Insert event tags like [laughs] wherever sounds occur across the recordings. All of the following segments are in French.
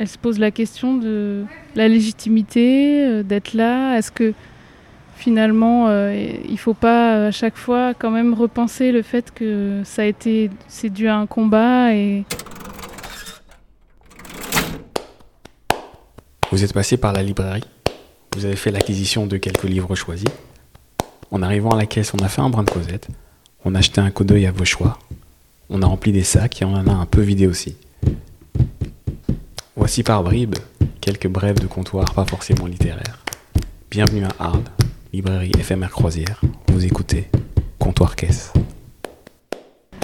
elle se pose la question de la légitimité, euh, d'être là. Est-ce que finalement, euh, il faut pas à chaque fois quand même repenser le fait que ça a été, c'est dû à un combat Vous êtes passé par la librairie. Vous avez fait l'acquisition de quelques livres choisis. En arrivant à la caisse, on a fait un brin de causette. On a acheté un coup d'œil à vos choix. On a rempli des sacs et on en a un peu vidé aussi. Voici par bribes quelques brèves de comptoir pas forcément littéraires. Bienvenue à Arles, librairie éphémère croisière. Vous écoutez Comptoir Caisse.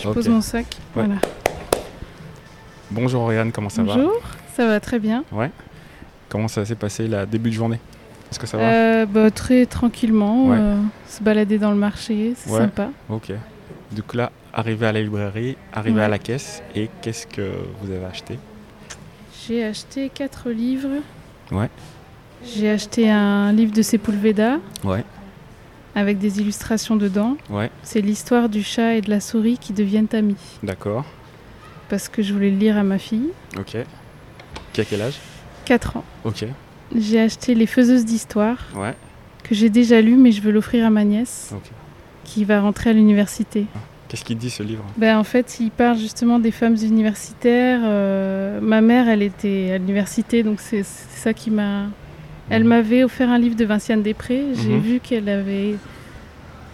je pose mon sac. Voilà. Bonjour Oriane, comment ça va? Bonjour, ça va très bien. Ouais. Comment ça s'est passé la début de journée? Est-ce que ça va? Euh, bah, très tranquillement, Ouais. euh, se balader dans le marché, c'est Ouais. sympa. Ok. Donc là, arrivé à la librairie, arrivé Ouais. à la caisse, et qu'est-ce que vous avez acheté? J'ai acheté quatre livres. Ouais. J'ai acheté un livre de Sepulveda Ouais. avec des illustrations dedans. Ouais, C'est l'histoire du chat et de la souris qui deviennent amis. d'accord. Parce que je voulais le lire à ma fille. Ok. Qui a quel âge? 4 ans. Ok. J'ai acheté Les Faiseuses d'Histoire, Ouais. que j'ai déjà lu, mais je veux l'offrir à ma nièce, Ok. qui va rentrer à l'université. Qu'est-ce qu'il dit ce livre? Ben, en fait, il parle justement des femmes universitaires. Euh, ma mère, elle était à l'université, donc c'est ça qui m'a... Elle Mhm. m'avait offert un livre de Vinciane Després. J'ai Mhm. vu qu'elle avait...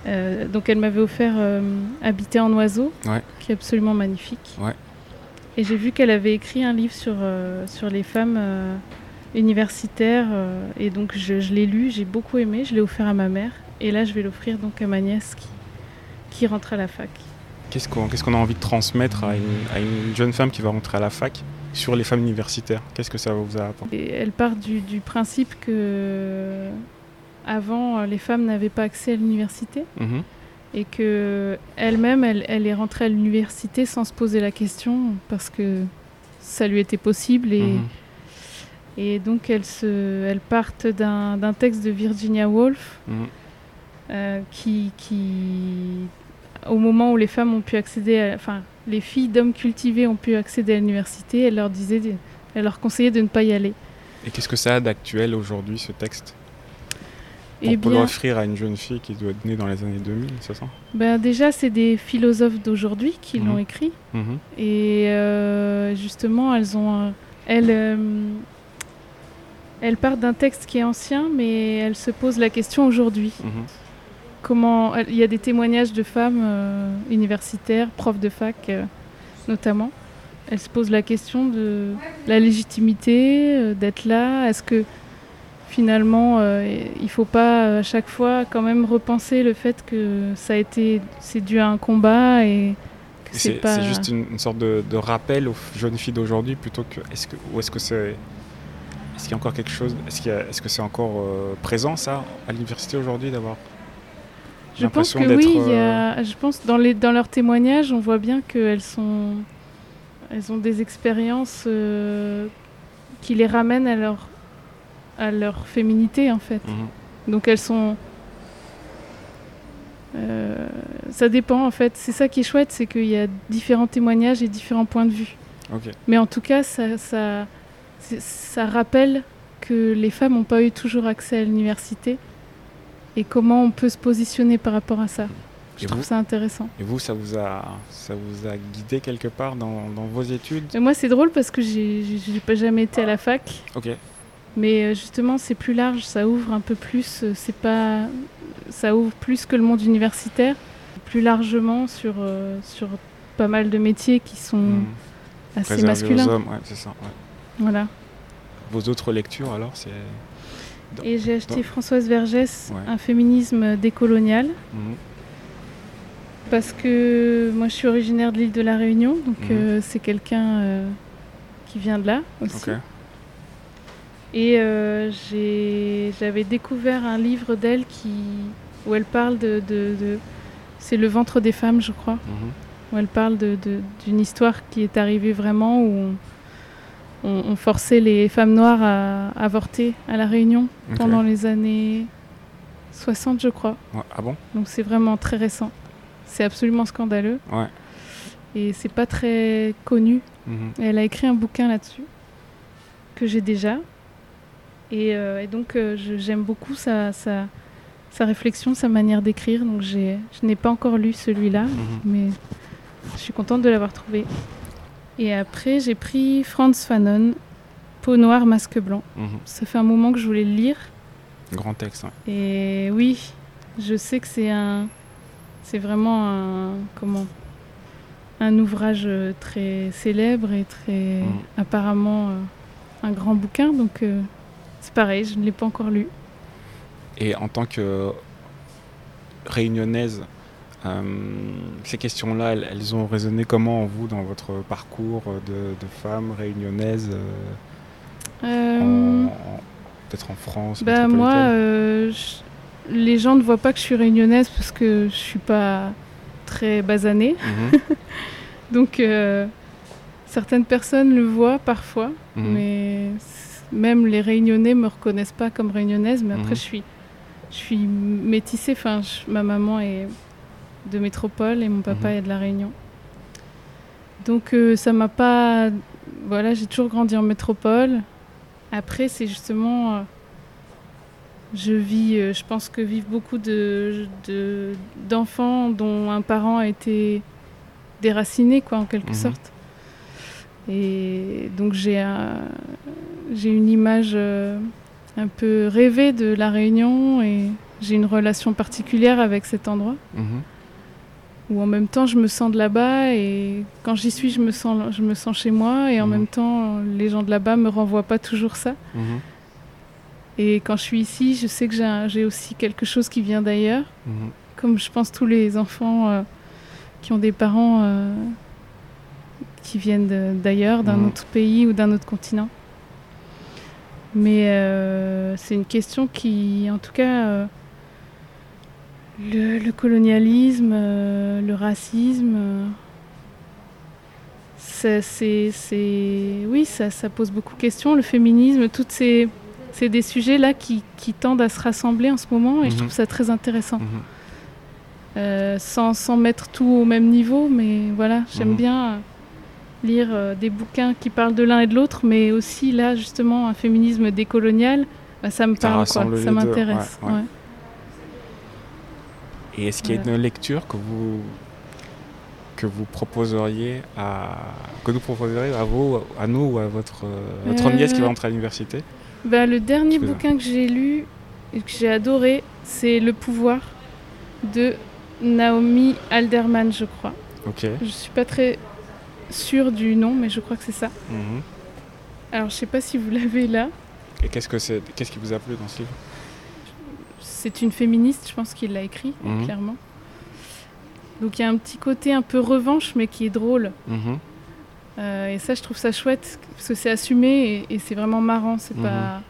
euh, donc elle m'avait offert euh, Habiter en oiseau, Ouais. qui est absolument magnifique. Ouais. Et j'ai vu qu'elle avait écrit un livre sur, sur les femmes universitaires. et donc je, je l'ai lu, j'ai beaucoup aimé, je l'ai offert à ma mère. Et là, je vais l'offrir donc à ma nièce qui, qui rentre à la fac. Qu'est-ce qu'on qu'est-ce qu'on a envie de transmettre à une, à une jeune femme qui va rentrer à la fac sur les femmes universitaires? Qu'est-ce que ça vous a apporté? Et elle part du, du principe que avant les femmes n'avaient pas accès à l'université Mhm. et que elle-même elle, elle est rentrée à l'université sans se poser la question parce que ça lui était possible et, Mhm. et donc elles se elles partent d'un d'un texte de Virginia Woolf Mhm. euh, qui, qui au moment où les femmes ont pu accéder à, enfin les filles d'hommes cultivés ont pu accéder à l'université elle leur disait de- elle leur conseillait de ne pas y aller Et qu'est-ce que ça a d'actuel aujourd'hui, ce texte? Eh Pour bien, l'offrir à une jeune fille qui doit être née dans les années 2000, c'est ça? Ben déjà, c'est des philosophes d'aujourd'hui qui Mhm. l'ont écrit. Mhm. Et euh, justement, elles ont. elles, euh, elles partent d'un texte qui est ancien, mais elles se posent la question aujourd'hui. Mhm. Comment. Il y a des témoignages de femmes euh, universitaires, profs de fac euh, notamment. Elles se posent la question de la légitimité, euh, d'être là. Est-ce que finalement, il faut pas à chaque fois quand même repenser le fait que ça a été, c'est dû à un combat et que c'est pas. c'est juste une, une sorte de, de rappel aux jeunes filles d'aujourd'hui plutôt que. Est-ce que ou est-ce que c'est. Est-ce qu'il y a encore quelque chose Est-ce que c'est encore euh, présent ça à l'université aujourd'hui d'avoir Je pense que oui, y euh, a, je pense dans, les, dans leurs témoignages, on voit bien qu'elles sont, elles ont des expériences euh, qui les ramènent à leur, à leur féminité en fait. Mhm. Donc elles sont, euh, ça dépend en fait. C'est ça qui est chouette, c'est qu'il y a différents témoignages et différents points de vue. Mais en tout cas, ça, ça, c'est- ça rappelle que les femmes n'ont pas eu toujours accès à l'université et comment on peut se positionner par rapport à ça? Je Et trouve vous ça intéressant. Et vous, ça vous a, ça vous a guidé quelque part dans, dans vos études? Mais moi, c'est drôle parce que j'ai j'ai- pas jamais été à la fac, Ok. mais euh, justement, c'est plus large, ça ouvre un peu plus. euh, C'est pas, ça ouvre plus que le monde universitaire, plus largement sur euh, sur pas mal de métiers qui sont Mhm. assez Réservé aux masculins. hommes, ouais, c'est ça. ouais. Voilà. Vos autres lectures alors, c'est. Dans- Et j'ai acheté dans- Françoise Vergès, Ouais. un féminisme décolonial. Mhm. Parce que moi je suis originaire de l'île de la Réunion, donc Mhm. euh, c'est quelqu'un euh, qui vient de là aussi. Et euh, j'avais découvert un livre d'elle qui où elle parle de, de- de- c'est le ventre des femmes, je crois, Mhm. où elle parle de- d'une histoire qui est arrivée vraiment où on, on- on forçait les femmes noires à avorter à la Réunion pendant les années 60, je crois. Ouais, Ah bon? Donc c'est vraiment très récent. C'est absolument scandaleux Ouais. et c'est pas très connu. Mhm. Elle a écrit un bouquin là-dessus que j'ai déjà. Et, euh, et donc, euh, j'aime beaucoup sa, sa, sa réflexion, sa manière d'écrire. Donc, je n'ai pas encore lu celui-là, Mhm. mais je suis contente de l'avoir trouvé. Et après, j'ai pris Franz Fanon, Peau noire, masque blanc. Mhm. Ça fait un moment que je voulais le lire. Grand texte. Et oui, je sais que c'est un, c'est vraiment un, comment, un ouvrage euh, très célèbre et très Mm. apparemment euh, un grand bouquin. Donc euh, c'est pareil, je ne l'ai pas encore lu. Et en tant que réunionnaise, ces questions-là, elles, elles ont résonné comment en vous dans votre parcours de, de femme réunionnaise, euh, Euh, peut-être en France bah moi, euh, je- les gens ne voient pas que je suis réunionnaise parce que je suis pas très basanée. Mhm, [laughs] Donc euh, certaines personnes le voient parfois. mhm. mais même les réunionnais me reconnaissent pas comme réunionnaise mais après Mhm. je suis je suis métissée enfin je- ma maman est de métropole et mon papa Mhm. est de la Réunion donc euh, ça m'a pas voilà j'ai toujours grandi en métropole après c'est justement euh, je vis euh, je pense que vivent beaucoup de de- d'enfants dont un parent a été déraciné quoi en quelque Mhm. sorte et donc j'ai un- j'ai une image un peu rêvée de la Réunion et j'ai une relation particulière avec cet endroit Mhm. Où en même temps je me sens de là-bas et quand j'y suis je me sens je me sens chez moi et en Mhm. même temps les gens de là-bas me renvoient pas toujours ça Mhm. et quand je suis ici je sais que j'ai aussi quelque chose qui vient d'ailleurs Mhm. comme je pense tous les enfants euh, qui ont des parents euh, qui viennent d'ailleurs, d'un autre pays ou d'un autre continent. Mais euh, c'est une question qui, en tout cas, le, le colonialisme, euh, le racisme, euh, ça, c'est, oui, ça, ça pose beaucoup de questions. Le féminisme, toutes ces, c'est des sujets là qui, qui tendent à se rassembler en ce moment et je Mhm. trouve ça très intéressant. Mhm. Euh, sans, sans mettre tout au même niveau, mais voilà, j'aime Mhm. bien lire euh, des bouquins qui parlent de l'un et de l'autre, mais aussi là, justement, un féminisme décolonial, bah, ça me Ça parle, quoi, ça m'intéresse. ouais, ouais. ouais. Et est-ce qu'il y a une lecture que vous que vous proposeriez à que nous proposeriez à vous, à nous ou à votre euh, votre Euh, nièce qui va entrer à l'université? Bah, le dernier bouquin que j'ai lu et que j'ai adoré, c'est Le pouvoir de Naomi Alderman, je crois. Ok. Je suis pas très sûre du nom, mais je crois que c'est ça. Mhm. Alors, je sais pas si vous [laughs] l'avez là. Et qu'est-ce que c'est Qu'est-ce qui vous a plu dans ce livre? C'est une féministe, je pense qu'il l'a écrit, Mhm. clairement. Donc il y a un petit côté un peu revanche, mais qui est drôle. Mhm. Euh, et ça, je trouve ça chouette, parce que c'est assumé et, et c'est vraiment marrant. C'est Mhm. pas.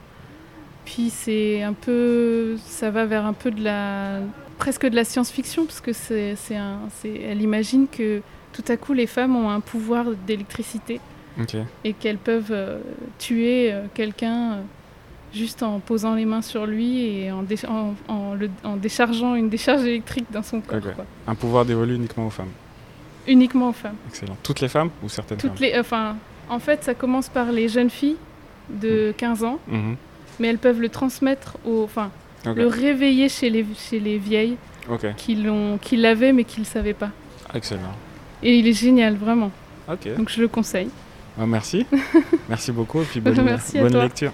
Puis c'est un peu. Ça va vers un peu de la. presque de la science-fiction, parce que c'est, un, elle imagine que tout à coup les femmes ont un pouvoir d'électricité et qu'elles peuvent euh, tuer euh, quelqu'un juste en posant les mains sur lui et en, dé- en, en le- en déchargeant une décharge électrique dans son corps. Quoi. Un pouvoir dévolu uniquement aux femmes. Uniquement aux femmes. Excellent. Toutes les femmes ou certaines Toutes femmes les, enfin, en fait, ça commence par les jeunes filles de 15 ans, Mhm. mais elles peuvent le transmettre, au, enfin, le réveiller chez les, chez les vieilles qui, l'avaient mais qui ne le savaient pas. Excellent. Et il est génial, vraiment. Donc je le conseille. Ah, merci. [laughs] merci beaucoup et puis [laughs] bonne, Merci lecture.